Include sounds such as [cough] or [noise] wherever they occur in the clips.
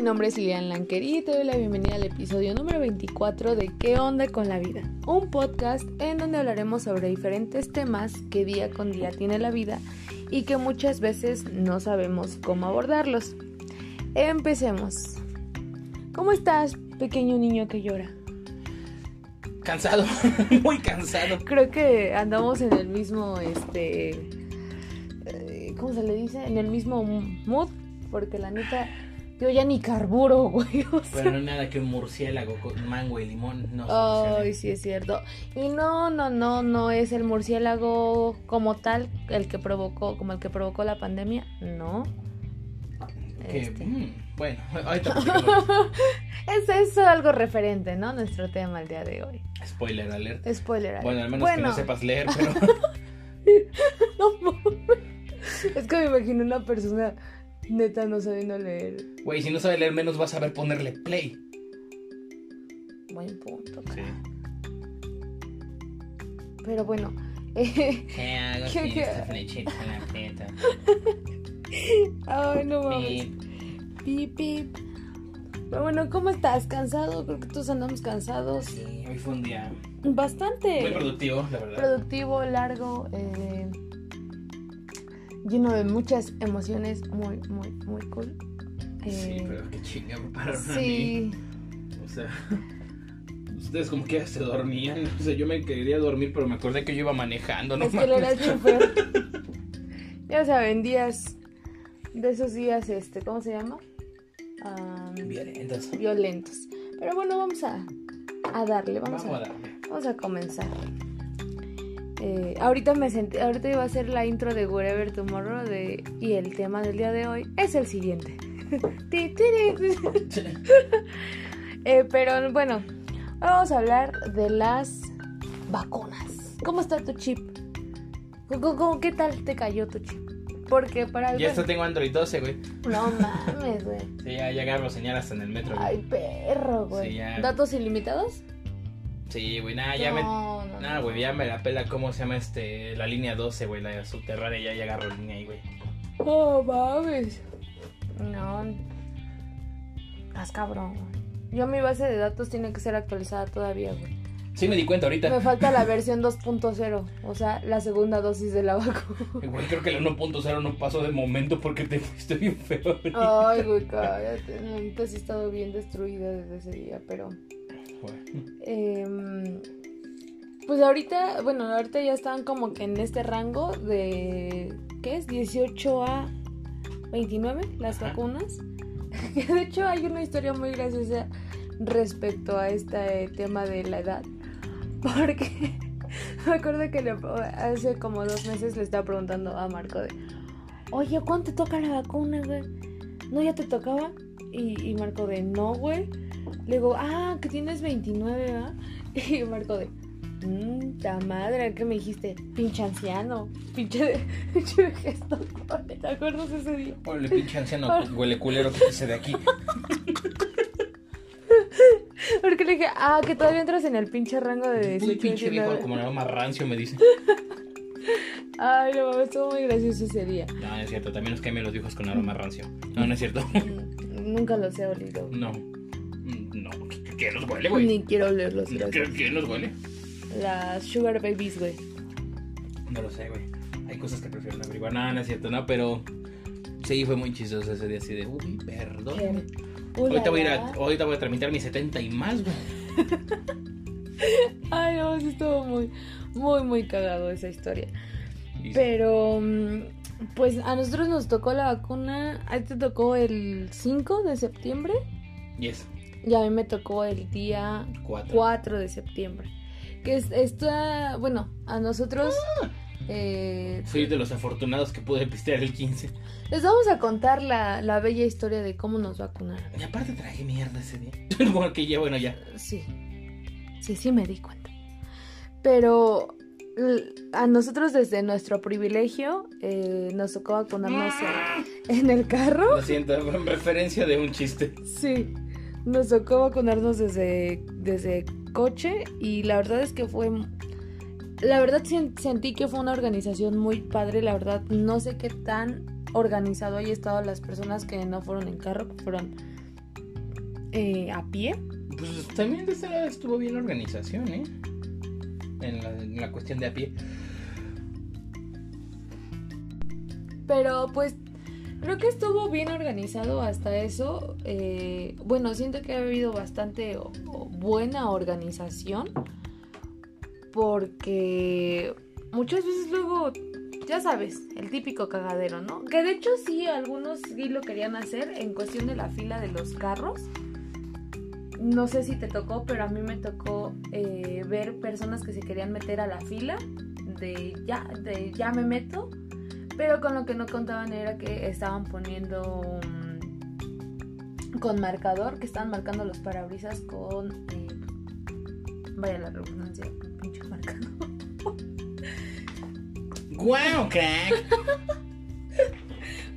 mi nombre es Lilian Lanquerí y te doy la bienvenida al episodio número 24 de ¿Qué onda con la vida? Un podcast en donde hablaremos sobre diferentes temas que día con día tiene la vida y que muchas veces no sabemos cómo abordarlos. Empecemos. ¿Cómo estás, pequeño niño que llora? Cansado, [laughs] muy cansado. Creo que andamos en el mismo, este, eh, ¿cómo se le dice? En el mismo mood, porque la neta, yo ya ni carburo, [laughs] güey. o sea. Pero no hay nada que un murciélago con mango y limón no Ay, solucione. sí es cierto. Y no, no, no, no es el murciélago como tal el que provocó, como el que provocó la pandemia, no. Que, Este. mm, bueno, [laughs] ahorita. [laughs] Es eso algo referente, ¿no? Nuestro tema el día de hoy. Spoiler alert. Spoiler. alert. Bueno, al menos que no Bueno, sepas leer, pero no. Es que me imagino una persona neta no sabiendo leer. güey, si no sabes leer menos vas a saber ponerle play. Buen punto. Sí. Pero bueno. eh, ¿Qué hago ¿Qué- esta flechita en la teta? Ay, no mames. Pip, pip. Pero bueno, ¿cómo estás? ¿Cansado? Creo que todos andamos cansados. Sí, hoy fue un día Bastante muy productivo, la verdad. productivo, largo, eh, lleno de muchas emociones, muy, muy, muy cool. Sí, Eh, pero qué chinga me pararon a mí. sí, O sea, ustedes como que se dormían. O sea, yo me quería dormir, pero me acordé que yo iba manejando, ¿no? es que chofer. ya saben, días de esos días, este, ¿cómo se llama? Am, Violentos. violentos. Pero bueno, vamos a, a darle, vamos, Vamos a a, darle. vamos a comenzar. Eh, ahorita me sentí, ahorita iba a hacer la intro de Wherever Tomorrow de, y el tema del día de hoy es el siguiente. [laughs] [laughs] Eh, pero bueno, vamos a hablar de las vacunas. ¿Cómo está tu chip? ¿Cómo- cómo- qué tal te cayó tu chip? Porque para Ya hasta tengo Android 12, güey. No mames, güey. Sí, ya, ya agarro señal hasta en el metro, güey. Ay, perro, güey. Sí, ya. ¿Datos ilimitados? Sí, güey, nada, ya me... no, no, Nada, no. güey, ya me la pela cómo se llama este... La línea 12, güey, la subterránea, ya, ya agarro línea ahí, güey. Oh, mames. No. Estás cabrón, güey. Yo mi base de datos tiene que ser actualizada todavía, güey. Sí me di cuenta ahorita. Me falta la versión 2.0, o sea, la segunda dosis de la vacuna. Güey, creo que la 1.0 no pasó de momento porque te fuiste bien feo. Ay, güey, cállate. La sí he estado bien destruida desde ese día, pero... Em, pues ahorita, bueno, ahorita ya están como que en este rango de, ¿qué es? 18 a 29 las Ajá. vacunas. [laughs] de hecho hay una historia muy graciosa respecto a este tema de la edad. [laughs] Porque [laughs] me acuerdo que le- hace como dos meses le estaba preguntando a Marco de, oye, ¿cuándo te toca la vacuna, güey? ¿No ya te tocaba? Y, y Marco de, no, güey. Le digo, ah, que tienes 29, ¿verdad? [laughs] Y Marco de, mmm, ta madre, ¿qué me dijiste? Pinche anciano, pinche, [laughs] pinche gesto. ¿Te acuerdas ese día? Órale, pinche anciano [laughs] huele culero que se de aquí. Porque le dije, ah, que todavía entras en el pinche rango de Uy, 18, pinche viejo, 19. como nada más rancio me dice. Ay, no mames, estuvo muy gracioso ese día. No, no es cierto, también nos quemen los viejos con aroma rancio. No, no es cierto. Mm, Nunca los he olido. No. Mm, No, ¿qué- ¿qué nos huele, güey? Ni quiero olerlos, ¿Qué, gracias. qué nos huele? Las Sugar Babies, güey. No lo sé, güey. Hay cosas que prefiero no averiguar. No, no es cierto, no, pero sí fue muy chistoso ese día así de, uy, perdón. Ahorita voy, a ir a, ahorita voy a tramitar mis 70 y más, güey. [laughs] Ay, no, sí estuvo muy, muy, muy cagado esa historia. Pero, mm, pues a nosotros nos tocó la vacuna. A ti te tocó el 5 de septiembre Yes, y a mí me tocó el día 4. 4 de septiembre. Que es, está, bueno, a nosotros eh, Fui de los afortunados que pude pistear el 15. les vamos a contar la, la bella historia de cómo nos vacunaron. Y aparte traje mierda ese día. [laughs] Porque ya, bueno, ya. Sí, sí, sí me di cuenta. Pero a nosotros desde nuestro privilegio eh, nos tocó vacunarnos en, en el carro. Lo siento, en referencia de un chiste. Sí, nos tocó vacunarnos desde, desde coche y la verdad es que fue... La verdad sen- sentí que fue una organización muy padre, la verdad no sé qué tan organizado haya estado las personas que no fueron en carro, que fueron eh, a pie. Pues también de este lado estuvo bien la organización, ¿eh? En la, en la cuestión de a pie. Pero pues creo que estuvo bien organizado hasta eso. Eh, bueno, siento que ha habido bastante buena organización. Porque muchas veces luego, ya sabes, el típico cagadero, ¿no? Que de hecho sí, algunos sí lo querían hacer en cuestión de la fila de los carros. No sé si te tocó, pero a mí me tocó eh, ver personas que se querían meter a la fila de ya, de ya me meto. Pero con lo que no contaban era que estaban poniendo con marcador, que estaban marcando los parabrisas con, eh, vaya la redundancia, pinche marcador. ¡Guau, crack! [laughs]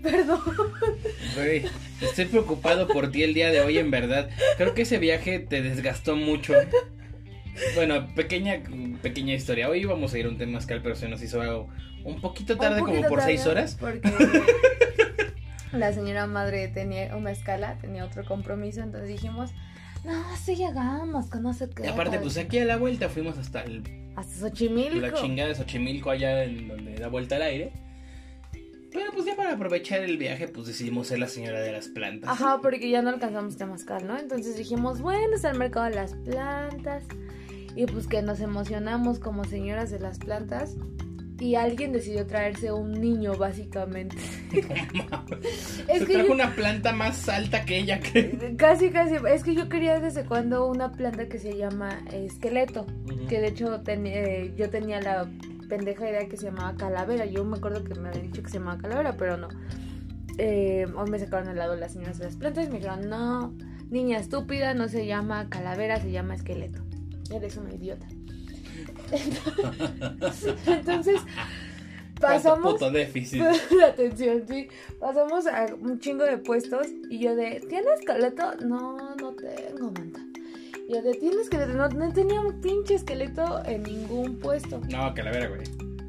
Perdón. Estoy preocupado por ti el día de hoy, en verdad. Creo que ese viaje te desgastó mucho. Bueno, pequeña, pequeña historia. Hoy íbamos a ir a un temazcal, pero se nos hizo algo un poquito tarde, Un como poquito por tarde, seis horas. Porque [laughs] la señora madre tenía una escala, tenía otro compromiso, entonces dijimos, no, sí llegamos, que no sé qué. Y aparte, pues aquí a la vuelta fuimos hasta el- Hasta Xochimilco. la chingada de Xochimilco, allá en donde da vuelta al aire. Pero pues ya para aprovechar el viaje, pues decidimos ser la señora de las plantas. Ajá, porque ya no alcanzamos Temazcal, ¿no? Entonces dijimos, bueno, es el mercado de las plantas. Y pues que nos emocionamos como señoras de las plantas. Y alguien decidió traerse un niño, básicamente. [laughs] es Se que trajo yo- una planta más alta que ella, que... Casi, casi. Es que yo quería desde cuando una planta que se llama esqueleto. Que de hecho ten- eh, yo tenía la pendeja idea que se llamaba calavera. Yo me acuerdo que me habían dicho que se llamaba calavera, pero no. Eh, hoy me sacaron al lado las señoras de las plantas y me dijeron, no, niña estúpida, no se llama calavera, se llama esqueleto. Eres una idiota. Entonces, ¿Cuánto pasamos... puto déficit. [laughs] la atención, sí. Pasamos a un chingo de puestos y yo de, ¿tienes esqueleto? No, no tengo, manta. Yo de, ¿tienes esqueleto? No, no tenía un pinche esqueleto en ningún puesto. No, calavera, güey.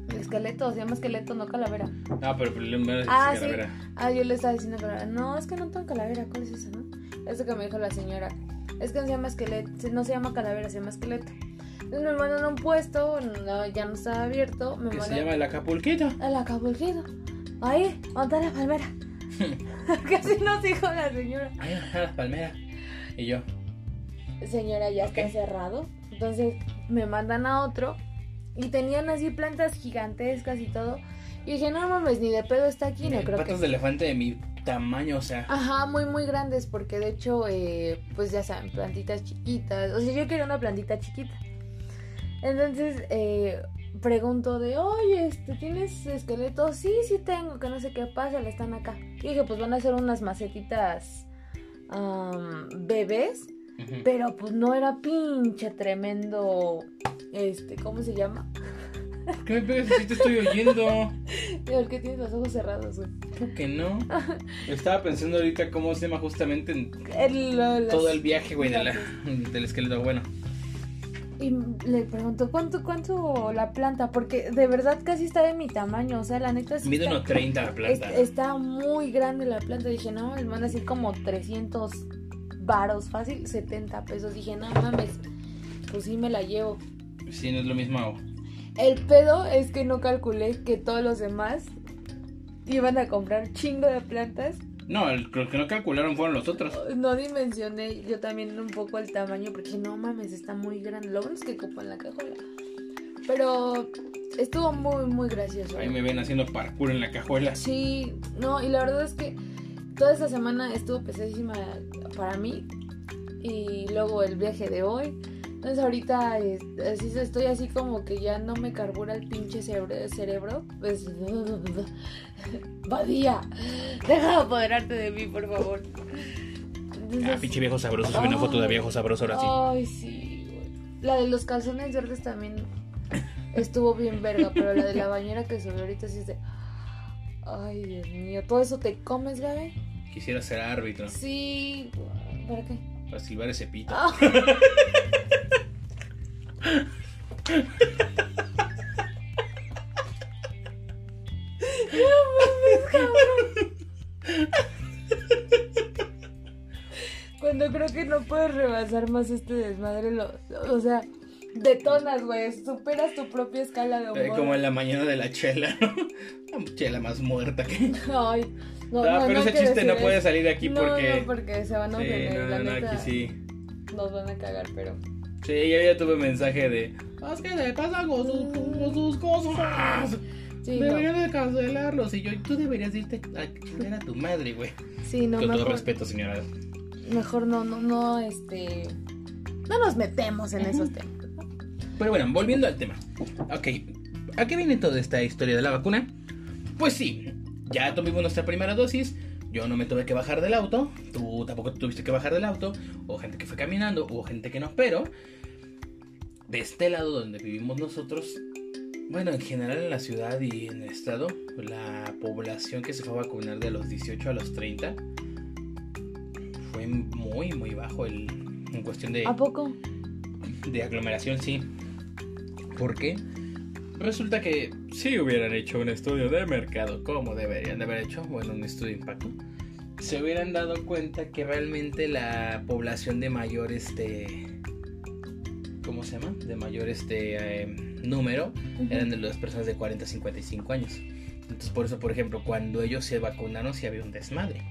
El esqueleto, se llama esqueleto, no calavera. No, pero primero es Ah, sí. calavera. Ah, yo le estaba diciendo calavera. No, es que no tengo calavera. ¿Cuál es esa, no? Eso que me dijo la señora. Es que no se llama esqueleto, no se llama calavera, se llama esqueleto. Entonces me mandan a un puesto, no, ya no estaba abierto. Me Que se llama el Acapulquito. al Acapulquito. Ahí, monta la palmera. [laughs] [laughs] Casi nos dijo la señora. Ajá, las palmeras. Y yo, Señora, ya está cerrado. Entonces me mandan a otro. Y tenían así plantas gigantescas y todo. Y dije, no mames, ni de pedo está aquí. No creo patas que. de elefante de mi tamaño, o sea. Ajá, muy, muy grandes. Porque de hecho, eh, pues ya saben, plantitas chiquitas. O sea, yo quería una plantita chiquita. Entonces, eh, pregunto de, oye, este, ¿tienes esqueleto? Sí, sí tengo, que no sé qué pasa, le están acá. Y dije, pues van a ser unas macetitas bebés. Pero pues no era pinche tremendo. Este, ¿cómo se llama? ¿Por qué me pegas si te estoy oyendo? El que tienes los ojos cerrados, güey. Creo que no. [laughs] Estaba pensando ahorita cómo se llama justamente en El- lo- las- todo el viaje, güey, de la- [laughs] del esqueleto. Bueno, Y le pregunto, ¿cuánto, cuánto la planta? Porque de verdad casi está de mi tamaño. O sea, la neta sí. mide está, unos 30 la es- planta. está muy grande la planta. Dije, no, me manda así como 300 varos, fácil, 70 pesos. Dije, no mames, pues sí me la llevo. Sí, no es lo mismo. El pedo es que no calculé que todos los demás iban a comprar chingo de plantas. No, el, lo que no calcularon fueron los otros. No dimensioné yo también un poco el tamaño porque no mames, está muy grande. Lo bueno es que cupo en la cajuela. Pero estuvo muy, muy gracioso. Ahí me ven haciendo parkour en la cajuela. Sí, no, y la verdad es que toda esta semana estuvo pesadísima para mí. Y luego el viaje de hoy. Entonces ahorita eh, así estoy así como que ya no me carbura el pinche cerebro. cerebro pues [laughs] Badía, deja de apoderarte de mí, por favor. Entonces, Ah, pinche viejo sabroso. Subí una foto de viejo sabroso ahora sí. Ay, sí, güey. La de los calzones verdes también estuvo bien verga, pero la de la bañera que subió ahorita sí es de. Ay, Dios mío, ¿todo eso te comes, Gaby? Quisiera ser árbitro. Sí, ¿para qué? Para silbar ese pito. No mames, cabrón. Cuando creo que no puedes rebasar más este desmadre. Lo, o sea, detonas, güey. Superas tu propia escala de Eh, humor. como en la mañana de la chela, ¿no? La chela más muerta que. Ay, no, Ah, no, pero no ese chiste no puede eso. salir de aquí No, porque. No, porque se van a Sí, ofender. no, la no, no, neta, aquí sí. Nos van a cagar, pero. Sí, yo ya tuve mensaje de. Es que le pasa con sus, con sus cosas. Sí, no. Deberían de cancelarlos. Y yo, tú deberías irte a chingar a tu madre, güey. Sí, no, con todo respeto, señora. mejor no, no, no, este. No nos metemos en esos temas. Pero bueno, volviendo al tema. Ok, ¿a qué viene toda esta historia de la vacuna? Pues sí, ya tuvimos nuestra primera dosis. Yo no me tuve que bajar del auto. Tú tampoco te tuviste que bajar del auto. Hubo gente que fue caminando, hubo gente que no. Pero de este lado donde vivimos nosotros, bueno, en general en la ciudad y en el estado, la población que se fue a vacunar de los 18 a los 30 fue muy, muy bajo el, en cuestión de ¿A poco? de aglomeración, sí. ¿Por qué? Resulta que si hubieran hecho un estudio de mercado, como deberían de haber hecho, bueno, un estudio de impacto, se hubieran dado cuenta que realmente la población de mayor este ¿cómo se llama? de mayor este eh, número eran de las personas de 40 a 55 años. Entonces, por eso, por ejemplo, cuando ellos se vacunaron, sí había un desmadre.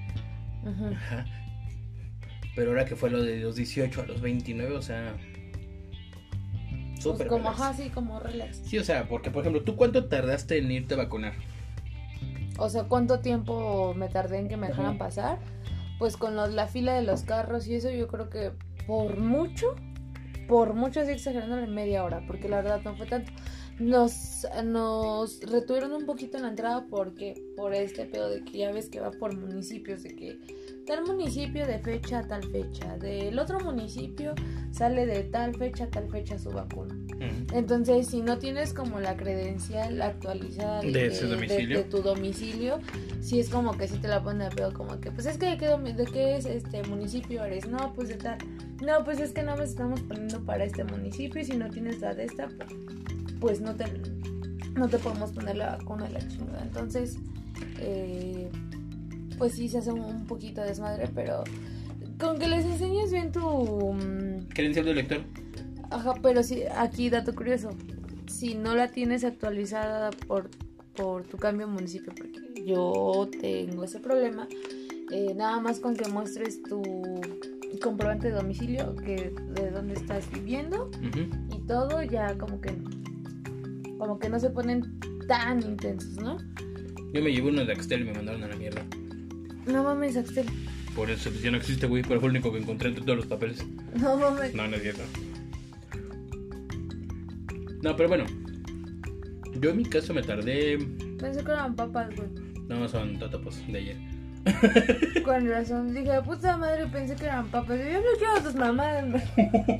Ajá. Pero ahora que fue lo de los 18 a los 29, o sea. Pues como, relax. ajá, sí, como relax. Sí, o sea, porque por ejemplo, ¿tú cuánto tardaste en irte a vacunar? O sea, ¿cuánto tiempo me tardé en que me dejaran Ajá. pasar? Pues con los- la fila de los carros y eso, yo creo que por mucho, por mucho, así exagerando, en media hora, porque la verdad no fue tanto. Nos, nos retuvieron un poquito en la entrada porque por este pedo de que ya ves que va por municipios, de que tal municipio de fecha a tal fecha, del otro municipio sale de tal fecha a tal fecha su vacuna. Entonces, si no tienes como la credencial actualizada De domicilio. de tu domicilio, sí es como que sí te la ponen a pedo, como que, pues es que de qué, de qué es este municipio eres, no, pues de tal, no, pues es que no nos estamos poniendo para este municipio y si no tienes la de esta, pues, pues no te, no te podemos poner la vacuna de la chingada. Entonces, eh, pues sí se hace un, poquito de desmadre, pero con que les enseñes bien tu... mm, Credencial de lector. Ajá, pero sí, aquí dato curioso. Si no la tienes actualizada por, por tu cambio de municipio, porque yo tengo ese problema, eh, nada más con que muestres tu comprobante de domicilio, que de dónde estás viviendo y todo, ya como que como que no se ponen tan intensos, ¿no? Yo me llevé uno de Axtel y me mandaron a la mierda. No mames, Axel. Por eso pues, ya no existe, güey, pero fue el único que encontré entre todos los papeles. No mames. No, no es cierto. No, pero bueno. Yo en mi caso me tardé. Pensé que eran papas, güey. No, son totopos de ayer. [laughs] Con razón, dije, puta madre, pensé que eran papas. Yo no quiero tus mamadas. güey. [laughs]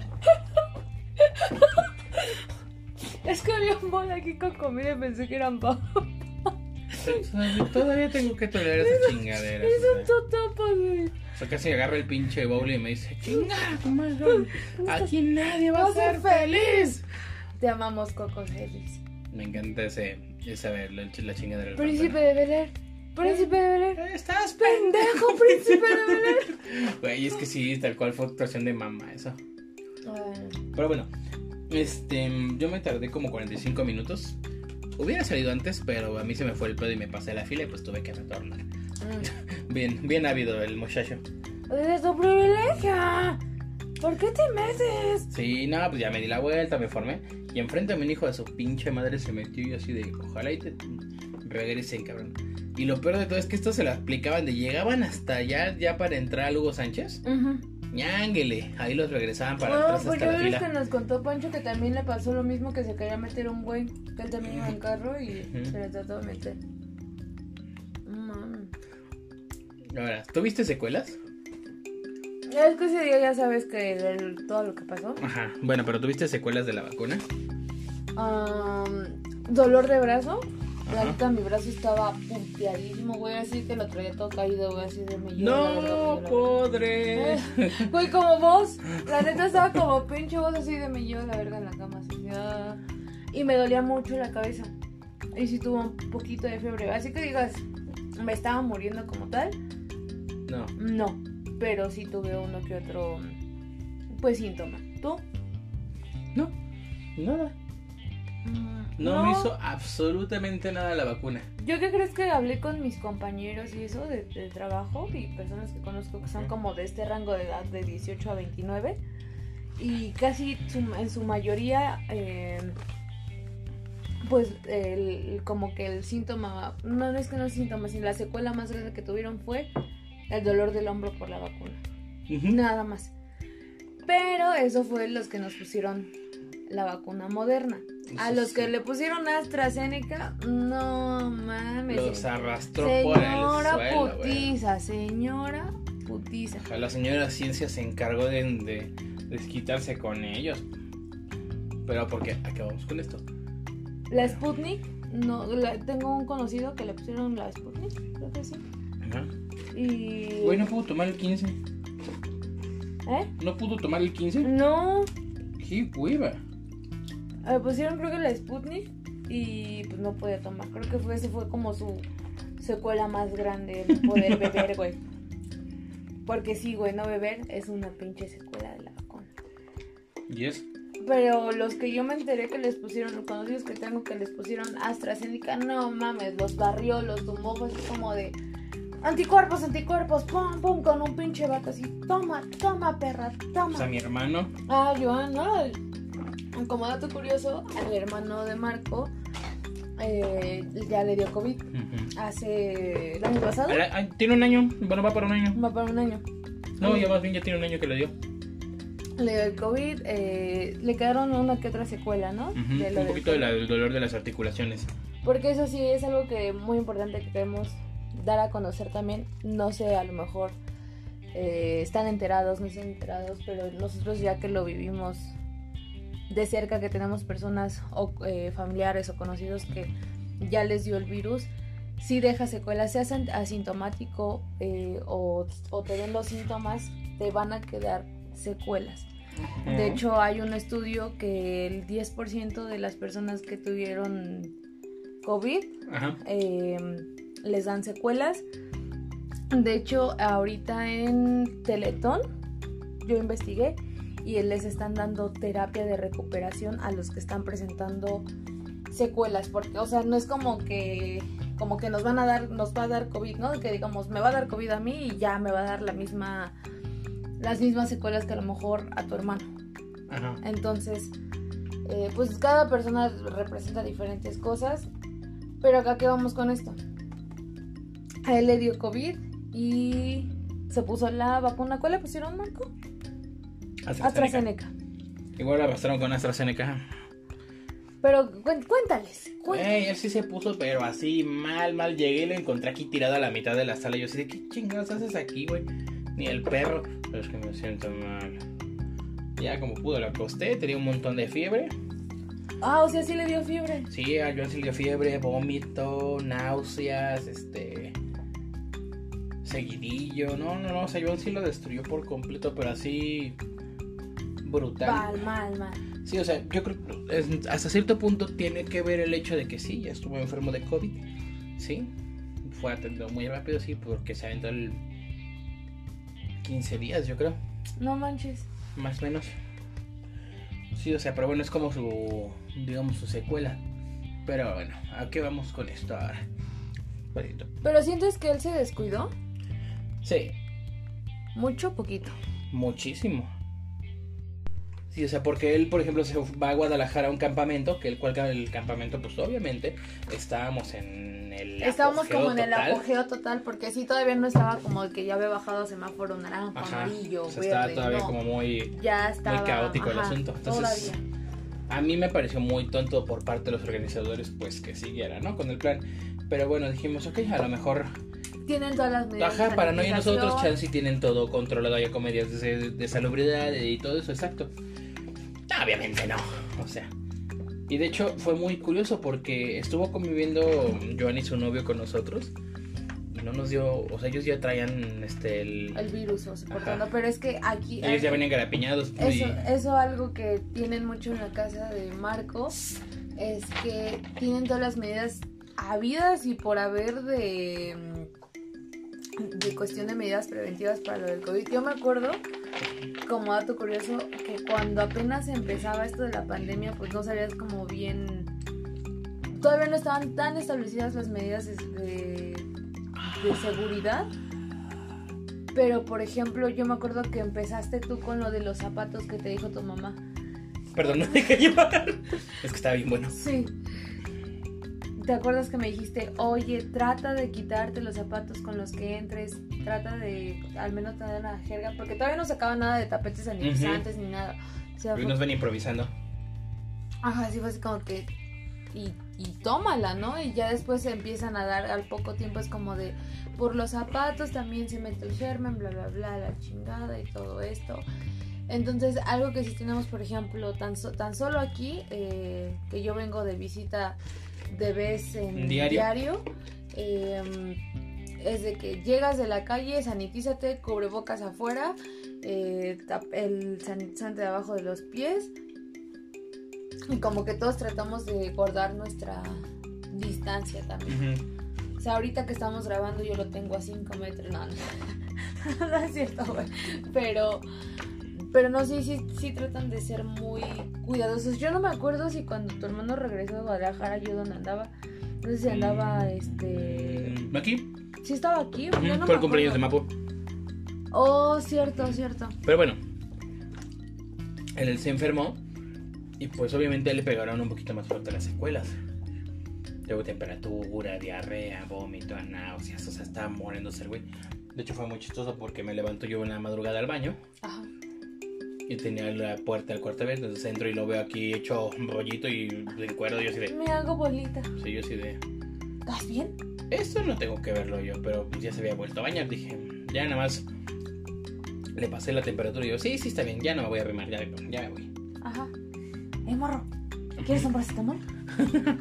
es que había un bol aquí con comida y pensé que eran papas. Todavía tengo que tolerar esa chingadera. Y o son sea. totopas, güey. O sea, casi agarra el pinche bowl y me dice, chinga, [laughs] aquí nadie va a ser feliz. Te amamos, Coco Celis. Me encanta ese, ese ver, la, la chingadera del Príncipe de Bel Air. Príncipe de Bel Air. Ramparo. Estás Pendejo, [laughs] príncipe de Bel Air. Güey, es que sí, tal cual fue actuación de mamá eso. Ay, Pero bueno, este, yo me tardé como 45 minutos. Hubiera salido antes, pero a mí se me fue el pedo y me pasé la fila y pues tuve que retornar. mm. [laughs] Bien, bien ávido el muchacho. Es tu privilegio. ¿Por qué te metes? Sí, no, pues ya me di la vuelta, me formé. Y enfrente a mi hijo de su pinche madre se metió y así de, ojalá y te regresen, cabrón. Y lo peor de todo es que esto se lo aplicaban de llegaban hasta allá ya para entrar a Lugo Sánchez. Ujú. Ñánguele. Ahí los regresaban para No, atrás pues hasta ya la que nos contó Pancho que también le pasó lo mismo que se quería meter un güey, que él también iba en carro y se le trató de meter. Mm. Ahora, ¿tuviste secuelas? Es que ese día ya sabes que el- todo lo que pasó. Ajá. Bueno, pero ¿tuviste secuelas de la vacuna? Am, dolor de brazo. Neta, mi brazo estaba punteadísimo, güey, así que lo traía todo caído, güey, así de me No, podre. [laughs] Güey, como vos. La neta estaba como pinche vos así de llevo la verga en la cama. Así, ah. Y me dolía mucho la cabeza. Y sí tuvo un poquito de fiebre. Así que digas, me estaba muriendo como tal. No. No. pero sí tuve uno que otro, pues síntoma. ¿Tú? No, nada. Mm, No, me hizo absolutamente nada la vacuna. Yo qué crees que hablé con mis compañeros y eso de, de trabajo y personas que conozco que son como de este rango de edad de 18 a 29 y casi su- en su mayoría eh, pues el, como que el síntoma, no, no es que no es síntoma, sino la secuela más grande que tuvieron fue el dolor del hombro por la vacuna. Nada más. Pero eso fue los que nos pusieron la vacuna moderna. A los que le pusieron AstraZeneca, no mames. Los arrastró por el Señora suelo, putiza, señora putiza. Ajá, La señora ciencia se encargó de, de desquitarse con ellos. Pero porque acabamos con esto. La Sputnik, no, la- tengo un conocido que le pusieron la Sputnik, creo que sí. Ajá. Y. Güey, no pudo tomar el 15. ¿Eh? ¿No pudo tomar el 15? No, ¡Qué hueva! Le pusieron creo que la Sputnik y pues no podía tomar. Creo que fue, ese fue como su secuela más grande, el [laughs] poder beber, güey. Porque sí, güey, no beber es una pinche secuela de la vacuna. ¿Y es? Pero los que yo me enteré que les pusieron, los conocidos que tengo que les pusieron AstraZeneca, no mames, los barrió, los tumbó, fue así como de anticuerpos, anticuerpos, pum, pum, con un pinche vato así, toma, toma, perra, O toma. sea, mi hermano. Ah, Joan, ¿no? Como dato curioso, al hermano de Marco eh, ya le dio COVID hace el año pasado. Ay, Tiene un año. Bueno, va para un año. Va para un año. No, ya más bien ya tiene un año que le dio. Le dio el COVID, eh, le quedaron una que otra secuela, ¿no? De Un del poquito de la- COVID. del dolor de las articulaciones. Porque eso sí es algo que muy importante que queremos dar a conocer también. No sé, a lo mejor eh, están enterados, no están enterados, pero nosotros ya que lo vivimos de cerca, que tenemos personas o eh, familiares o conocidos que ya les dio el virus, sí deja secuelas, seas asintomático eh, o, o te den los síntomas, te van a quedar secuelas. De hecho, hay un estudio que el 10% de las personas que tuvieron COVID eh, les dan secuelas. De hecho, ahorita en Teletón, yo investigué y les están dando terapia de recuperación a los que están presentando secuelas, porque, o sea, no es como que como que nos van a dar, nos va a dar COVID, ¿no? Que digamos, me va a dar COVID a mí y ya me va a dar la misma, las mismas secuelas que a lo mejor a tu hermano. Ajá. Entonces, eh, pues cada persona representa diferentes cosas. Pero acá que vamos con esto. A él le dio COVID y se puso la vacuna. ¿Cuál le pusieron, Marco? AstraZeneca. AstraZeneca. Igual la arrastraron con AstraZeneca. Pero cuéntales. cuéntales. Ey, él sí se puso, pero así mal, mal. Llegué y lo encontré aquí tirado a la mitad de la sala. Y yo así de, ¿qué chingados haces aquí, güey? Ni el perro. Pero es que me siento mal. Ya como pudo, lo acosté. Tenía un montón de fiebre. Ah, o sea, sí le dio fiebre. Sí, a Joan sí le dio fiebre, vómito, náuseas, este. Seguidillo. No, no, no. O sea, Joan sí lo destruyó por completo, pero así. Brutal. Mal, mal, mal. Sí, o sea, yo creo que hasta cierto punto tiene que ver el hecho de que sí, ya estuvo enfermo de COVID. Sí, fue atendido muy rápido, sí, porque se aventó el 15 días, yo creo, No manches. más o menos. Sí, o sea, pero bueno, es como su, digamos, su secuela. Pero bueno, ¿a qué vamos con esto ahora? Bonito. Pero sientes que él se descuidó Sí, mucho, poquito. muchísimo. Sí, o sea, porque él, por ejemplo, se va a Guadalajara a un campamento, que el cual el campamento, pues obviamente, estábamos en el Estábamos como en el total. apogeo total, porque sí, todavía no estaba como que ya había bajado semáforo naranja, Ajá, amarillo, o sea, verde. estaba todavía no. como muy, ya estaba muy caótico el asunto. Entonces, todavía. a mí me pareció muy tonto por parte de los organizadores, pues que siguiera, ¿no? Con el plan. Pero bueno, dijimos, ok, a lo mejor, Tienen todas las medidas. ajá, para no ir nosotros, chance tienen todo controlado ya con medidas de, de salubridad y todo eso, exacto. No, obviamente no, o sea. Y de hecho fue muy curioso porque estuvo conviviendo Joan y su novio con nosotros. Y no nos dio, o sea, ellos ya traían este el, El virus, o soportando. Pero es que aquí. ellos ya venían garapiñados y- Eso, eso algo que tienen mucho en la casa de Marco es que tienen todas las medidas habidas y por haber de de cuestión de medidas preventivas para lo del COVID. Yo me acuerdo, como dato curioso, que cuando apenas empezaba esto de la pandemia, pues no sabías como bien... Todavía no estaban tan establecidas las medidas de, seguridad. Pero, por ejemplo, yo me acuerdo que empezaste tú con lo de los zapatos que te dijo tu mamá. Perdón, no dejé llevar. Es que estaba bien bueno. Sí. ¿Te acuerdas que me dijiste, oye, trata de quitarte los zapatos con los que entres, trata de al menos tener una jerga, porque todavía no sacaba nada de tapetes sanitizantes ni nada. O sea, Hoy fue- nos ven improvisando. Ajá, sí fue así como que. Y, y tómala, ¿no? Y ya después se empiezan a dar al poco tiempo, es como de. Por los zapatos también se mete el germen, bla, bla, bla, la chingada y todo esto. Entonces, algo que si tenemos, por ejemplo, tan, so- tan solo aquí, eh, que yo vengo de visita de vez en Diario. diario, eh, es de que llegas de la calle, sanitízate, cubrebocas afuera, eh, tap- el sanitizante debajo de los pies. Y como que todos tratamos de guardar nuestra distancia también. O sea, ahorita que estamos grabando yo lo tengo a 5 metros. No, no, [laughs] no es cierto, güey. Pero, pero no, sí, sí, sí tratan de ser muy cuidadosos. Yo no me acuerdo si cuando tu hermano regresó de Guadalajara, yo dónde andaba. No sé si andaba, este... Aquí. Sí estaba aquí. Yo no Fue el cumpleaños de. Mapo. Oh, cierto, cierto. Pero bueno. Él se enfermó. Y pues obviamente le pegaron un poquito más fuerte las secuelas. Luego temperatura, diarrea, vómito, náuseas. O sea, estaba muriéndose el güey. De hecho fue muy chistoso porque me levanto yo en la madrugada al baño. Ajá. Y tenía la puerta del cuarto abierto. Entonces entro y lo veo aquí hecho un rollito y de cuero. Yo así de... Me hago bolita. Sí, yo así de... ¿Estás bien? Esto no tengo que verlo yo, pero pues ya se había vuelto a bañar. Dije, ya nada más le pasé la temperatura y yo, sí, sí, está bien, ya no me voy a arrimar, ya, ya me voy. Ajá. Eh, morro. ¿Quieres un paracetamol? [laughs]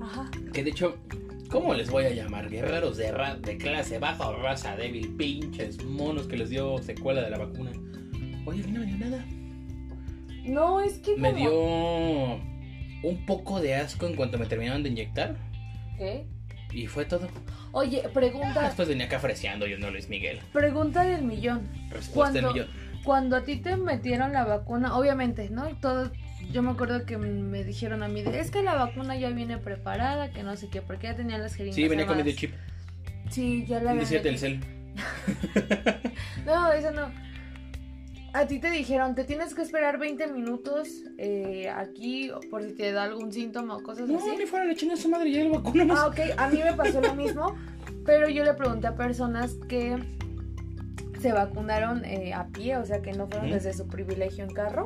Ajá. Que de hecho, ¿cómo les voy a llamar? Guerreros de, ra- de clase baja o raza débil, pinches monos que les dio secuela de la vacuna. Oye, a mí no me dio nada. No, es que Me como- dio un poco de asco en cuanto me terminaron de inyectar ¿Qué? y fue todo. Oye, pregunta, Después venía acá freseando yo no Luis Miguel. pregunta del millón. Respuesta del millón. Cuando a ti te metieron la vacuna, obviamente, ¿no? Todo, yo me acuerdo que me dijeron a mí, es que la vacuna ya viene preparada, que no sé qué, porque ya tenían las jeringas. Sí, venía con armadas. chip. Sí, ya la Decía metido. Telcel. No, eso no. A ti te dijeron, te tienes que esperar 20 minutos eh, aquí por si te da algún síntoma o cosas No, así. ni fuera le chinga su madre, ya la vacuna más. Ah, ok, a mí me pasó lo mismo, pero yo le pregunté a personas que se vacunaron eh, a pie, o sea que no fueron desde su privilegio en carro.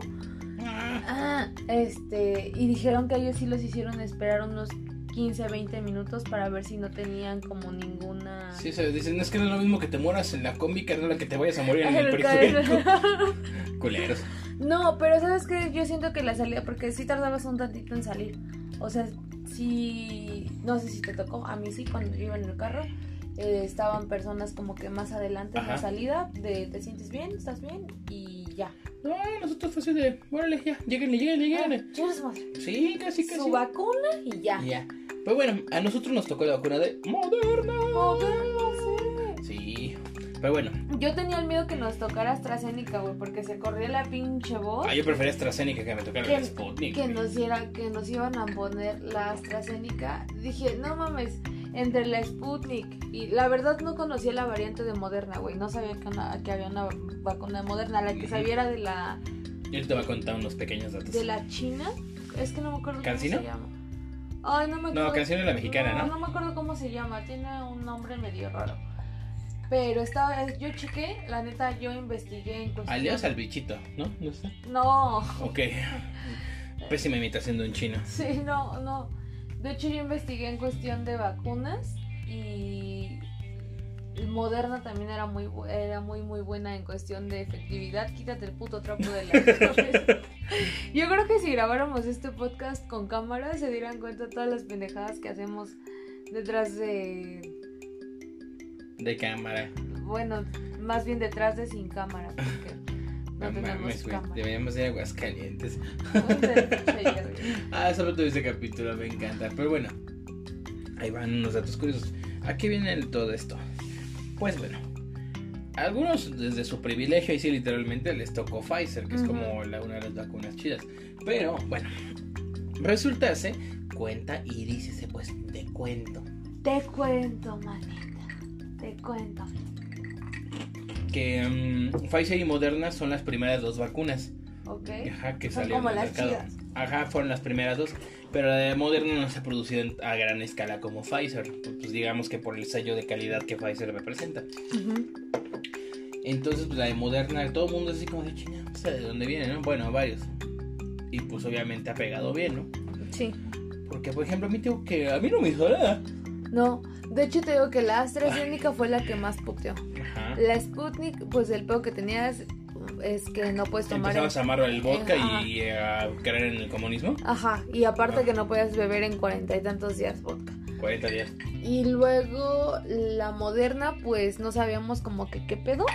Ah, Ah, este, y dijeron que ellos sí los hicieron esperar unos 15, 20 minutos para ver si no tenían como ninguna... Sí, se dicen, es que no es lo mismo que te mueras en la combi que no la que te vayas a morir en [laughs] el El periférico. [laughs] Culeros. No, pero sabes que yo siento que la salida, porque sí tardabas un tantito en salir. O sea, sí, no sé si te tocó, a mí sí, cuando yo iba en el carro, eh, estaban personas como que más adelante en la salida, de te sientes bien, estás bien, y ya. No, nosotros fue así de, órale, ya, lléguenle. Chinga su madre. Sí, casi, casi. Su vacuna y ya. Ya. Pues bueno, a nosotros nos tocó la vacuna de Moderna. Moderna, Sí. Pero bueno, Yo tenía el miedo que nos tocara AstraZeneca, güey, porque se corría la pinche voz. ah, yo prefería AstraZeneca que me tocara que, el Sputnik. que nos diera, que nos iban a poner la AstraZeneca, dije, no mames, entre la Sputnik y la verdad no conocía la variante de Moderna, güey, no sabía que, una- que había una vacuna de Moderna, la que sabía era de la Yo te voy a contar unos pequeños datos. de la China, es que no me acuerdo ¿Cancino? cómo se llama. Ay, no me acuerdo. No, Cancino es la mexicana, ¿no? No me acuerdo cómo se llama, tiene un nombre medio raro. Pero estaba, yo chequé, la neta, yo investigué en cuestión- Alias al bichito, ¿no? ¿No está? No, Ok. [laughs] Pésima imitación de un chino. Sí, no, no. De hecho, yo investigué en cuestión de vacunas y Moderna también era muy era muy muy buena en cuestión de efectividad. Quítate el puto trapo de la. [laughs] Yo creo que si grabáramos este podcast con cámara se dieran cuenta todas las pendejadas que hacemos detrás de De cámara. bueno, más bien detrás de sin cámara porque no mames, güey. Deberíamos ir a Aguascalientes. Ah, solo tuve ese capítulo, me encanta. Pero bueno, ahí van unos datos curiosos. ¿A qué viene todo esto? Pues bueno, algunos desde su privilegio, y sí, literalmente les tocó Pfizer, que es como la, una de las vacunas chidas. Pero bueno, resultase, cuenta y dícese, pues, de cuento, Te cuento, manita. Te cuento. Que mm, Pfizer y Moderna son las primeras dos vacunas. ¿Ok? Ajá, que Son salieron como las mercado. chidas. Ajá, fueron las primeras dos. Pero la de Moderna no se ha producido a gran escala como Pfizer. Pues digamos que por el sello de calidad que Pfizer representa. Ujú. Entonces, pues la de Moderna, todo el mundo así como de China, o sea, ¿de dónde viene, no? Bueno, varios. Y pues obviamente ha pegado bien, ¿no? Sí. Porque, por ejemplo, a mí tengo que. A mí no me hizo nada. No, de hecho te digo que la AstraZeneca fue la que más puteó. Ajá. La Sputnik, pues el pedo que tenías es que no puedes tomar. Empezabas a amarlo el vodka Ajá. y, eh, a creer en el comunismo. Ajá, y aparte que no podías beber en cuarenta y tantos días vodka. 40 días. Y luego la moderna, pues no sabíamos como que qué pedo.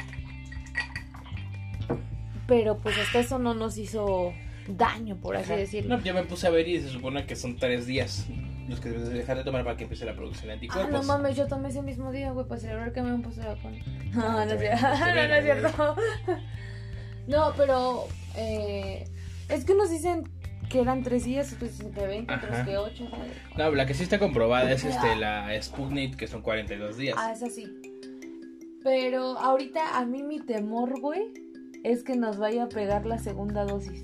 Pero pues hasta eso no nos hizo daño, por así decirlo. No, yo me puse a ver y se supone que son tres días los que debes de dejar de tomar para que empiece la producción de Ah, anticuerpos. no mames, yo tomé ese mismo día, güey, para celebrar que me han puesto la vacuna. [laughs] No, no es cierto. [laughs] No, es cierto. [laughs] No, pero eh, es que nos dicen que eran tres días, pues que 20, otros que 8. No, la que sí está comprobada es este, la Sputnik, que son 42 días. Ah, es así. Pero ahorita a mí mi temor, güey, es que nos vaya a pegar la segunda dosis.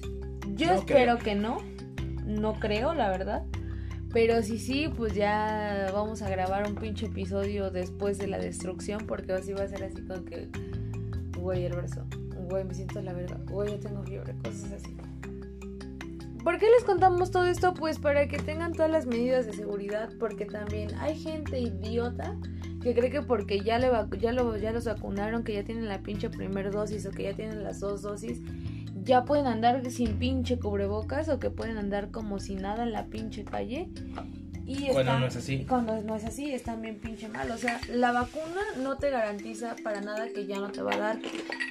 Yo No espero creo. que no. No creo, la verdad. Pero si sí, pues ya vamos a grabar un pinche episodio después de la destrucción. Porque así va a ser así como que. Güey, el verso. Güey, me siento la verga. Güey, yo tengo fiebre. Cosas así. ¿Por qué les contamos todo esto? Pues para que tengan todas las medidas de seguridad. Porque también hay gente idiota que cree que porque ya, le ya, lo, ya los vacunaron, que ya tienen la pinche primer dosis o que ya tienen las dos dosis, ya pueden andar sin pinche cubrebocas o que pueden andar como si nada en la pinche calle. Y Cuando no es así. Cuando no es así, es también pinche mal. O sea, la vacuna no te garantiza para nada que ya no te va a dar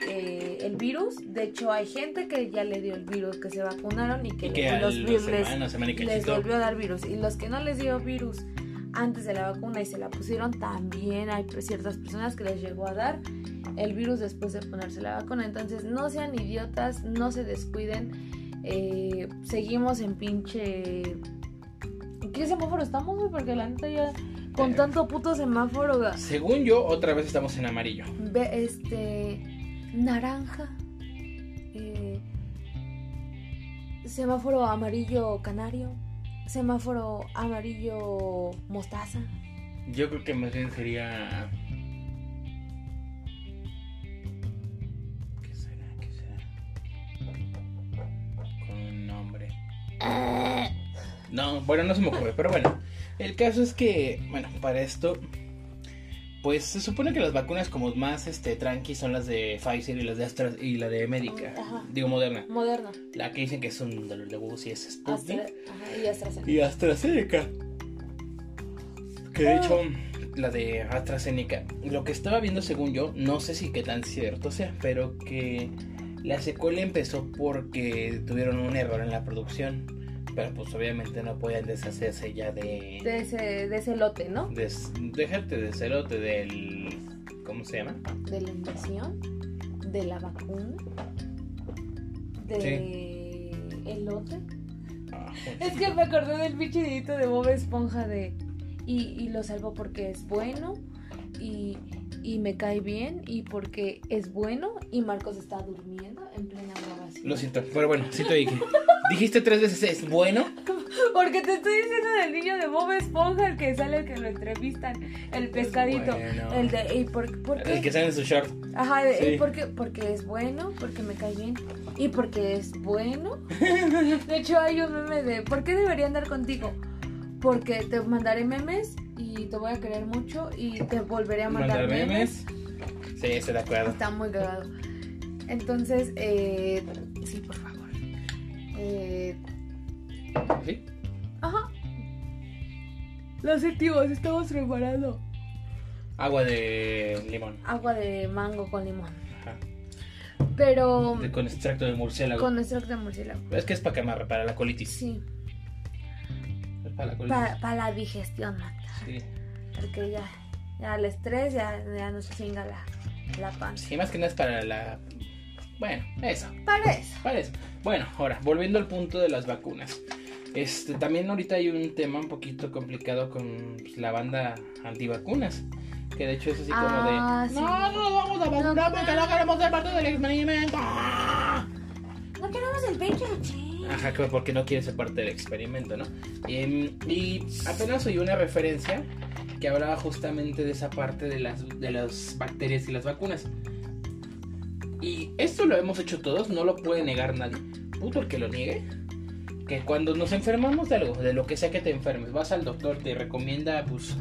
eh, el virus. De hecho, hay gente que ya le dio el virus, que se vacunaron y que, Y los virus les- semana, semana y les cachito, volvió a dar virus. Y los que no les dio virus antes de la vacuna y se la pusieron, también hay ciertas personas que les llegó a dar el virus después de ponerse la vacuna. Entonces, no sean idiotas, no se descuiden. Eh, seguimos en pinche. ¿En qué semáforo estamos, güey? Porque la neta ya. Con Eh. tanto puto semáforo. Según yo, otra vez estamos en amarillo. Ve, este. Naranja. eh, semáforo amarillo canario. Semáforo amarillo mostaza. Yo creo que más bien sería. No, bueno, no se me ocurre, pero bueno. El caso es que, bueno, para esto. Pues se supone que las vacunas como más este tranqui son las de Pfizer y las de Astra y la de Médica. Digo Moderna. Moderno. La que dicen que es un dolor de huevos y es Sputnik. Astra, ajá, y AstraZeneca. y AstraZeneca. Que de hecho, la de AstraZeneca, lo que estaba viendo según yo, no sé si qué tan cierto sea, pero que la secuela empezó porque tuvieron un error en la producción. Pero pues obviamente no pueden deshacerse ya de... De ese, de ese lote, ¿no? des- déjate de cerote del... ¿Cómo se llama? De la inversión, de la vacuna, de el lote. Ah, Es que me acordé del pinche dedito de Bob Esponja de. Y, y lo salvo porque es bueno y, y me cae bien y porque es bueno y Marcos está durmiendo en plena grabación. Lo siento, pero bueno, sí te dije. Dijiste tres veces, ¿es bueno? [laughs] Porque te estoy diciendo del niño de Bob Esponja, el que sale, el que lo entrevistan, el pescadito. bueno. El de. ¿Y por, por qué? El que sale en su short. Ajá, de- Sí. ¿y por qué? Porque es bueno, porque me cae bien y porque es bueno. [laughs] De hecho, hay un meme de ¿por qué debería andar contigo? Porque te mandaré memes y te voy a querer mucho y te volveré a mandar, ¿Mandar memes. memes? Sí, estoy de acuerdo. Está muy cagado. Entonces, eh, sí, por favor. Eh, ¿Sí? ajá. Los activos, estamos preparando. Agua de limón. Agua de mango con limón. Ajá. Pero De- con extracto de murciélago. con extracto de murciélago. Es que es para quemar, para la colitis. Sí, Es para la colitis. para la digestión, mata. Sí. Porque ya, Ya el estrés ya, ya nos chinga la, la panza. Sí, más que nada es para la... Bueno, eso. Para eso. Para eso. Bueno, ahora, volviendo al punto de las vacunas. Este, también ahorita hay un tema un poquito complicado con pues, la banda antivacunas. Que de hecho es así como Ah, de... sí. No, no nos vamos a vacunar porque no queremos ser parte del experimento. No queremos el chip. Ajá, que porque no quiere ser parte del experimento, ¿no? Em, y apenas oí una referencia que hablaba justamente de esa parte de las, de las bacterias y las vacunas. Y esto lo hemos hecho todos, no lo puede negar nadie. Puto el que lo niegue. Que cuando nos enfermamos de algo, de lo que sea que te enfermes, vas al doctor, te recomienda, pues,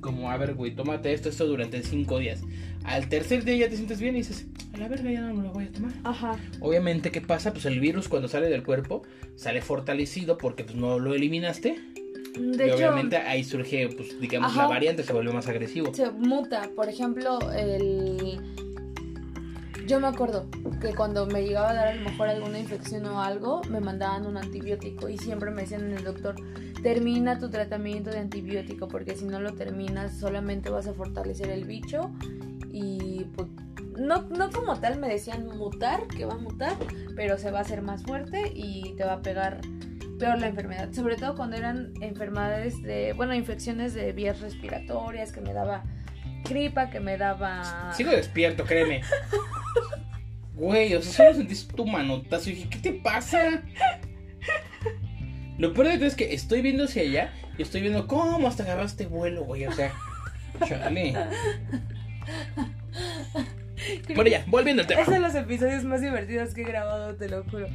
como, a ver, güey, tómate esto, esto durante cinco días. Al tercer día ya te sientes bien y dices, a la verga, ya no me lo voy a tomar. Ajá. Obviamente, ¿qué pasa? Pues el virus cuando sale del cuerpo sale fortalecido porque pues, no lo eliminaste. De y hecho, obviamente ahí surge, pues digamos, Ajá. la variante se vuelve más agresivo. se muta. Por ejemplo, el. Yo me acuerdo que cuando me llegaba a dar a lo mejor alguna infección o algo, me mandaban un antibiótico y siempre me decían en el doctor, termina tu tratamiento de antibiótico porque si no lo terminas solamente vas a fortalecer el bicho y pues no, no como tal me decían mutar, que va a mutar, pero se va a hacer más fuerte y te va a pegar peor la enfermedad, sobre todo cuando eran enfermedades de, bueno, infecciones de vías respiratorias, que me daba gripa, que me daba... Sigo despierto, créeme. Güey, o sea, solo sentiste tu manotazo y dije, ¿qué te pasa? Lo peor de todo es que estoy viendo hacia allá y estoy viendo cómo hasta agarraste vuelo, güey. O sea, chale. [laughs] Bueno, ya, volviendo al tema. Es de los episodios más divertidos que he grabado, te lo juro.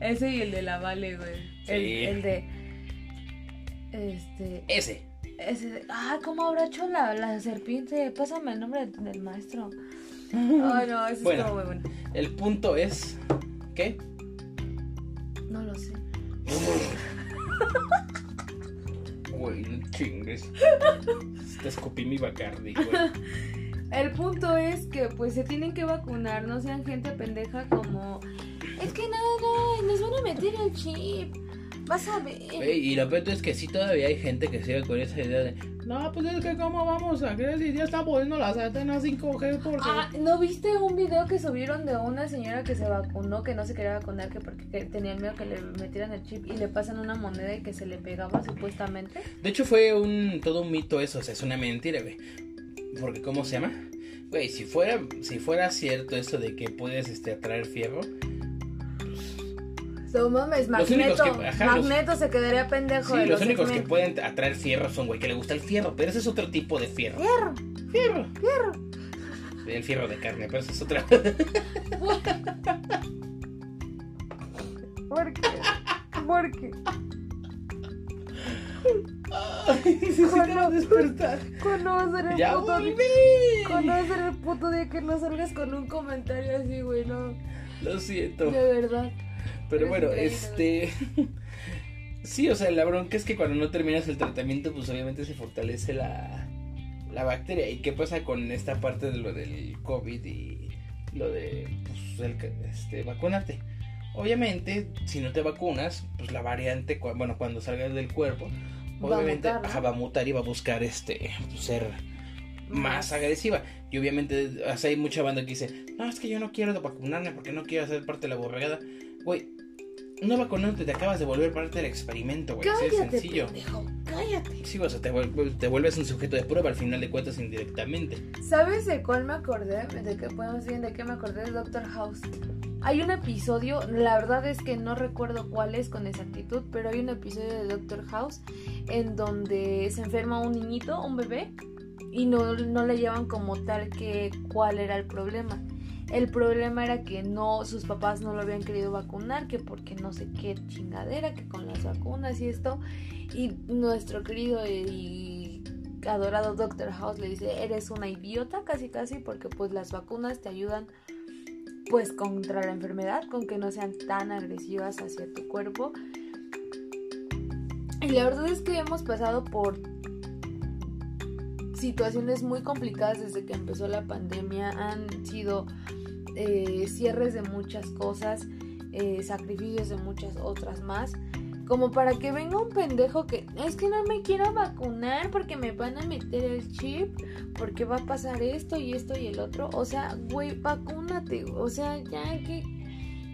Ese y el de la Vale, güey. El, Sí. el de... Este... Ese. Ese de... Ah, ¿cómo habrá hecho la, la serpiente? Pásame el nombre del, del maestro. [laughs] Ay, no, ese Bueno. muy bueno. El punto es. ¿Qué? No lo sé. Güey, no chingues. Te escupí mi bacardi, güey. [laughs] El punto es que pues se tienen que vacunar, no sean gente pendeja como... Es que no, no, nos van a meter el chip. Vas a ver. Y lo peor es que sí todavía hay gente que sigue con esa idea de. No, pues es que cómo vamos a creer si ya está poniendo las antenas 5G porque. Ah, ¿no viste un video que subieron de una señora que se vacunó, que no se quería vacunar, que porque que tenía miedo que le metieran el chip y le pasan una moneda y que se le pegaba supuestamente? De hecho fue un todo un mito eso, o sea, es una mentira, güey. Porque ¿cómo se llama? Güey, si fuera si fuera cierto eso de que puedes este atraer fierro, No mames, Magneto. que- ajá, los- se quedaría pendejo sí, de los los únicos que pueden atraer fierro son güey que le gusta el fierro, pero ese es otro tipo de fierro. Fierro, Fierro. fierro. El fierro de carne, pero eso es otra. [laughs] ¿Por qué? ¿Por qué? Ay, necesitamos despertar. ¿Cuándo va a ser el Ya puto día? volví. ¿Cuándo va a ser el puto día que no salgas con un comentario así, güey? No, Lo siento. de verdad. Pero bueno, este. [laughs] Sí, o sea, la bronca es que cuando no terminas el tratamiento, pues obviamente se fortalece la, la bacteria. ¿Y qué pasa con esta parte de lo del COVID y lo de pues, el este, vacunarte? Obviamente, si no te vacunas, pues la variante, cu- bueno, cuando salgas del cuerpo, Va a obviamente mutar, ¿no? ajá, va a mutar y va a buscar este pues, ser más agresiva. Y obviamente o sea, hay mucha banda que dice, no, es que yo no quiero vacunarme porque no quiero ser parte de la borregada. Güey, no vacunándote te acabas de volver parte del experimento, güey. Así Cállate, sencillo. pendejo, cállate. Sí, o sea, te, te vuelves un sujeto de prueba al final de cuentas indirectamente. ¿Sabes de cuál me acordé? De que podemos decir de qué me acordé de Doctor House. Hay un episodio, la verdad es que no recuerdo cuál es con exactitud, pero hay un episodio de Doctor House en donde se enferma un niñito, un bebé, y no, no le llevan como tal que cuál era el problema. El problema era que no, sus papás no lo habían querido vacunar, que porque no sé qué chingadera, que con las vacunas y esto. Y nuestro querido y adorado Doctor House le dice, eres una idiota casi casi porque pues las vacunas te ayudan pues contra la enfermedad, con que no sean tan agresivas hacia tu cuerpo. Y la verdad es que hemos pasado por situaciones muy complicadas desde que empezó la pandemia. Han sido eh, cierres de muchas cosas, eh, sacrificios de muchas otras más. como para que venga un pendejo que es que no me quiero vacunar porque me van a meter el chip, porque va a pasar esto y esto y el otro. O sea, güey, vacúnate. O sea, ya que...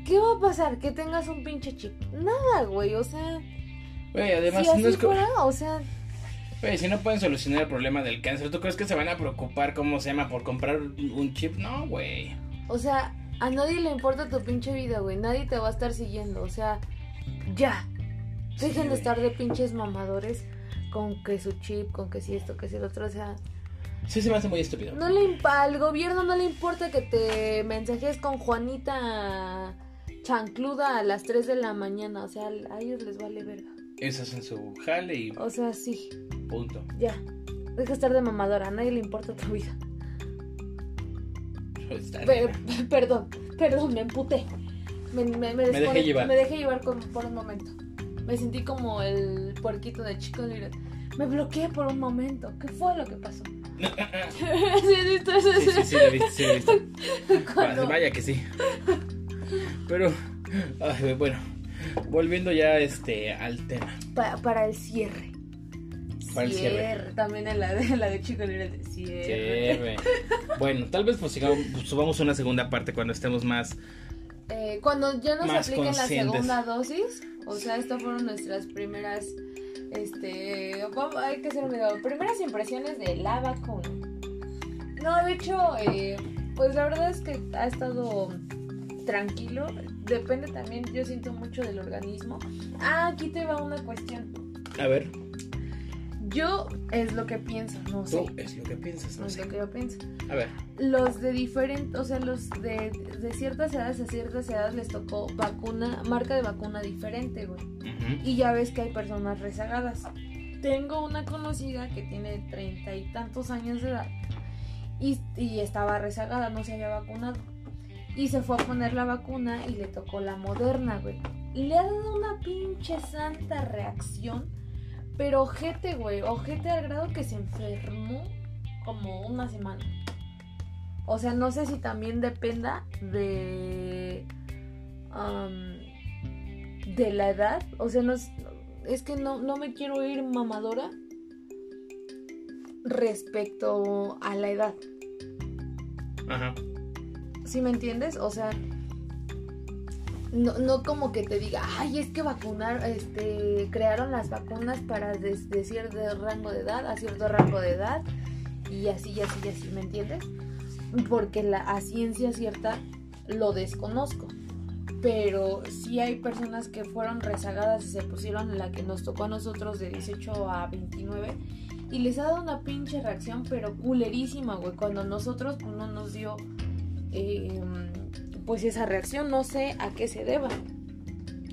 ¿Qué va a pasar? Que tengas un pinche chip. Nada, güey. O sea... Güey, además si así no es como... fuera, o sea... Güey, si no pueden solucionar el problema del cáncer, ¿tú crees que se van a preocupar, cómo se llama, por comprar un chip? No, güey. O sea, a nadie le importa tu pinche vida, güey. Nadie te va a estar siguiendo. O sea, ya. Sí, Dejen de estar de pinches mamadores con que su chip, con que si esto, que si el otro. O sea, Sí se me hace muy estúpido. no le al gobierno no le importa que te mensajes con Juanita chancluda a las 3 de la mañana. O sea, a ellos les vale verga. Eso es en su jale y O sea, sí, punto. ya. Deja de estar de mamadora. A nadie le importa tu vida. [laughs] Está Pe- bien. perdón, perdón, me emputé. Me, me, me, dejé llevar. me dejé llevar con- por un momento. Me sentí como el puerquito de Chico Little. Me bloqueé por un momento. ¿Qué fue lo que pasó? [laughs] sí, sí, sí, Sí, sí, sí, sí. [laughs] Cuando- Vaya que sí. Pero, ay, bueno, volviendo ya este al tema. pa- para el cierre. Para el cierre. También en la de, la de Chico Little. Cierre. Cierre. Bueno, tal vez pues, pues, subamos una segunda parte cuando estemos más. Eh, cuando ya nos apliquen la segunda dosis, o sea, estas fueron nuestras primeras, este, hay que hacer un video, primeras impresiones de la vacuna. No, de hecho, eh, pues la verdad es que ha estado tranquilo, depende también, yo siento mucho del organismo. Ah, aquí te va una cuestión. A ver, Yo es lo que pienso, no sé, tú es lo que piensas, no no es sé. lo que yo pienso. A ver, Los de diferentes, o sea, los de, de ciertas edades a ciertas edades les tocó vacuna, marca de vacuna diferente, güey. Y ya ves que hay personas rezagadas. Tengo una conocida que tiene treinta y tantos años de edad y, y estaba rezagada, no se había vacunado. Y se fue a poner la vacuna y le tocó la moderna, güey. Le ha dado una pinche santa reacción, pero ojete, güey, ojete al grado que se enfermó como una semana. O sea, no sé si también dependa de. de la edad. O sea, no es, es que no, no me quiero ir mamadora respecto a la edad. ajá. ¿Sí me entiendes? O sea, no, no como que te diga, ay, es que vacunar, este, crearon las vacunas para des- de cierto rango de edad a cierto rango de edad y así, y así, y así, ¿me entiendes? Porque la, a ciencia cierta lo desconozco. Pero sí hay personas que fueron rezagadas y se pusieron la que nos tocó a nosotros de 18 a 29 y les ha dado una pinche reacción, pero culerísima, güey. Cuando nosotros pues, no nos dio eh, pues esa reacción, no sé a qué se deba.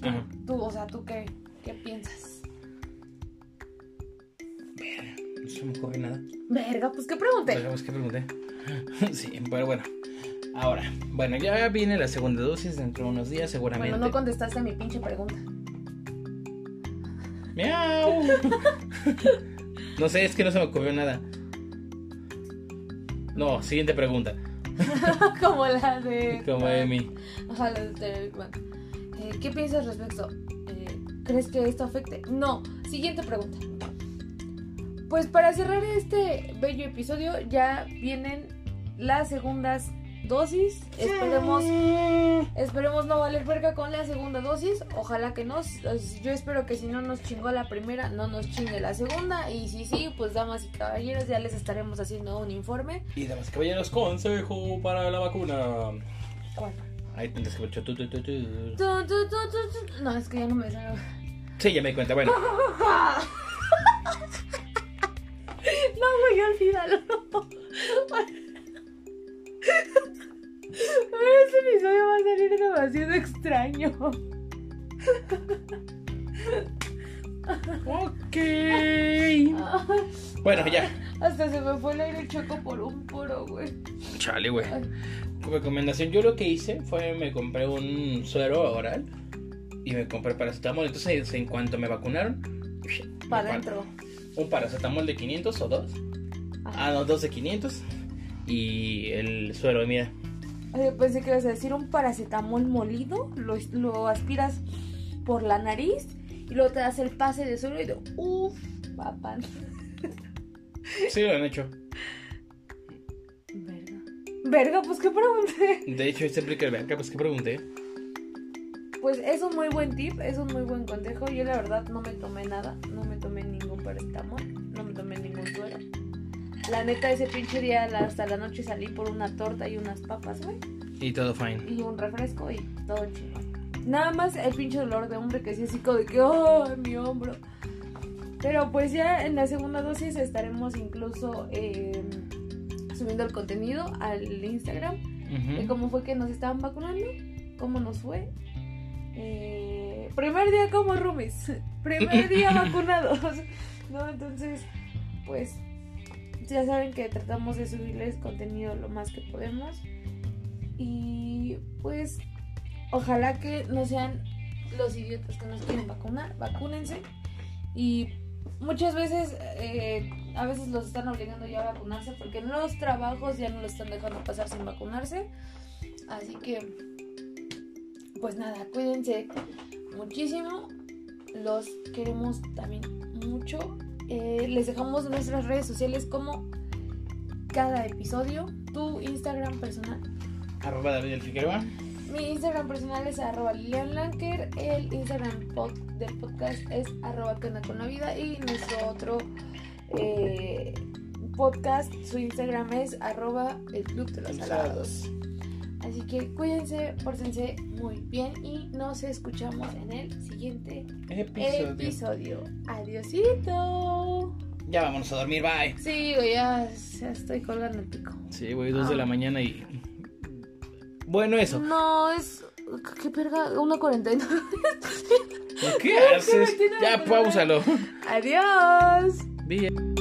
Ajá. Tú, o sea, ¿tú qué, qué piensas? Verga, No se me ocurre nada. Verga, pues qué pregunté. Digamos que pregunté. [laughs] Sí, pero bueno. Ahora, bueno, ya viene la segunda dosis dentro de unos días, seguramente. Bueno, no contestaste a mi pinche pregunta. ¡Miau! [laughs] no sé, es que no se me ocurrió nada. No, siguiente pregunta. [laughs] Como la de. Como Emi. Ajá, la de Terry. Eh, ¿Qué piensas respecto? Eh, ¿Crees que esto afecte? No. Siguiente pregunta. Pues para cerrar este bello episodio, ya vienen las segundas dosis. Esperemos, esperemos no valer verga con la segunda dosis. Ojalá que no. Yo espero que si no nos chingó la primera, no nos chingue la segunda. Y si sí, pues damas y caballeros, ya les estaremos haciendo un informe. Y damas y caballeros, consejo para la vacuna. ¿Cuál? Ahí tendrás que tu, tu, tu. No, es que ya no me sale. Sí, ya me di cuenta. Bueno, [laughs] No, güey, olvídalo. [laughs] Este episodio va a salir demasiado extraño. ok. [laughs] Bueno, ya. Hasta se me fue el aire choco por un puro, güey. Chale, güey. Recomendación, yo lo que hice fue me compré un suero oral y me compré paracetamol. Entonces, en cuanto me vacunaron, Para adentro. un paracetamol de 500 o dos. Ah, no, dos de 500 y el suero, mira. Oye, pensé que ibas a decir un paracetamol molido. Lo, lo aspiras por la nariz Y luego te das el pase de suelo y de uff, papá. Sí, lo han hecho. Verga. Verga, pues qué pregunté. De hecho, este aplica el verga, pues que pregunté. Pues es un muy buen tip, es un muy buen consejo. Yo la verdad no me tomé nada, no me tomé ningún paracetamol, La neta, ese pinche día hasta la noche salí por una torta y unas papas, güey. Y todo fine. Y un refresco y todo chingón. Nada más el pinche dolor de hombre que sí así como de que, oh, mi hombro. Pero pues ya en la segunda dosis estaremos incluso eh, subiendo el contenido al Instagram de cómo fue que nos estaban vacunando, cómo nos fue. Eh, primer día como roomies, [laughs] primer día [laughs] vacunados, ¿no? Entonces, pues ya saben que tratamos de subirles contenido lo más que podemos. Y pues ojalá que no sean los idiotas que nos quieren vacunar, vacúnense. Y muchas veces, eh, a veces los están obligando ya a vacunarse porque en los trabajos ya no los están dejando pasar sin vacunarse. Así que, pues nada, cuídense muchísimo. Los queremos también mucho. Eh, les dejamos nuestras redes sociales como cada episodio. Tu Instagram personal. Arroba David el Figueroa. Mi Instagram personal es arroba Lilian Lanker. El Instagram pod- del podcast es arroba con la vida. Y nuestro otro eh, podcast, su Instagram es arroba el club de los salados. Así que cuídense, pórtense muy bien y nos escuchamos en el siguiente Episodio. episodio. Adiosito. Ya vámonos a dormir, bye. Sí, güey, ya, ya estoy colgando el pico. Sí, güey, dos de la mañana y. Bueno, eso. No, es. ¿Qué verga? 1.49. ¿Qué me haces? Ya, pausalo. Adiós. Bien.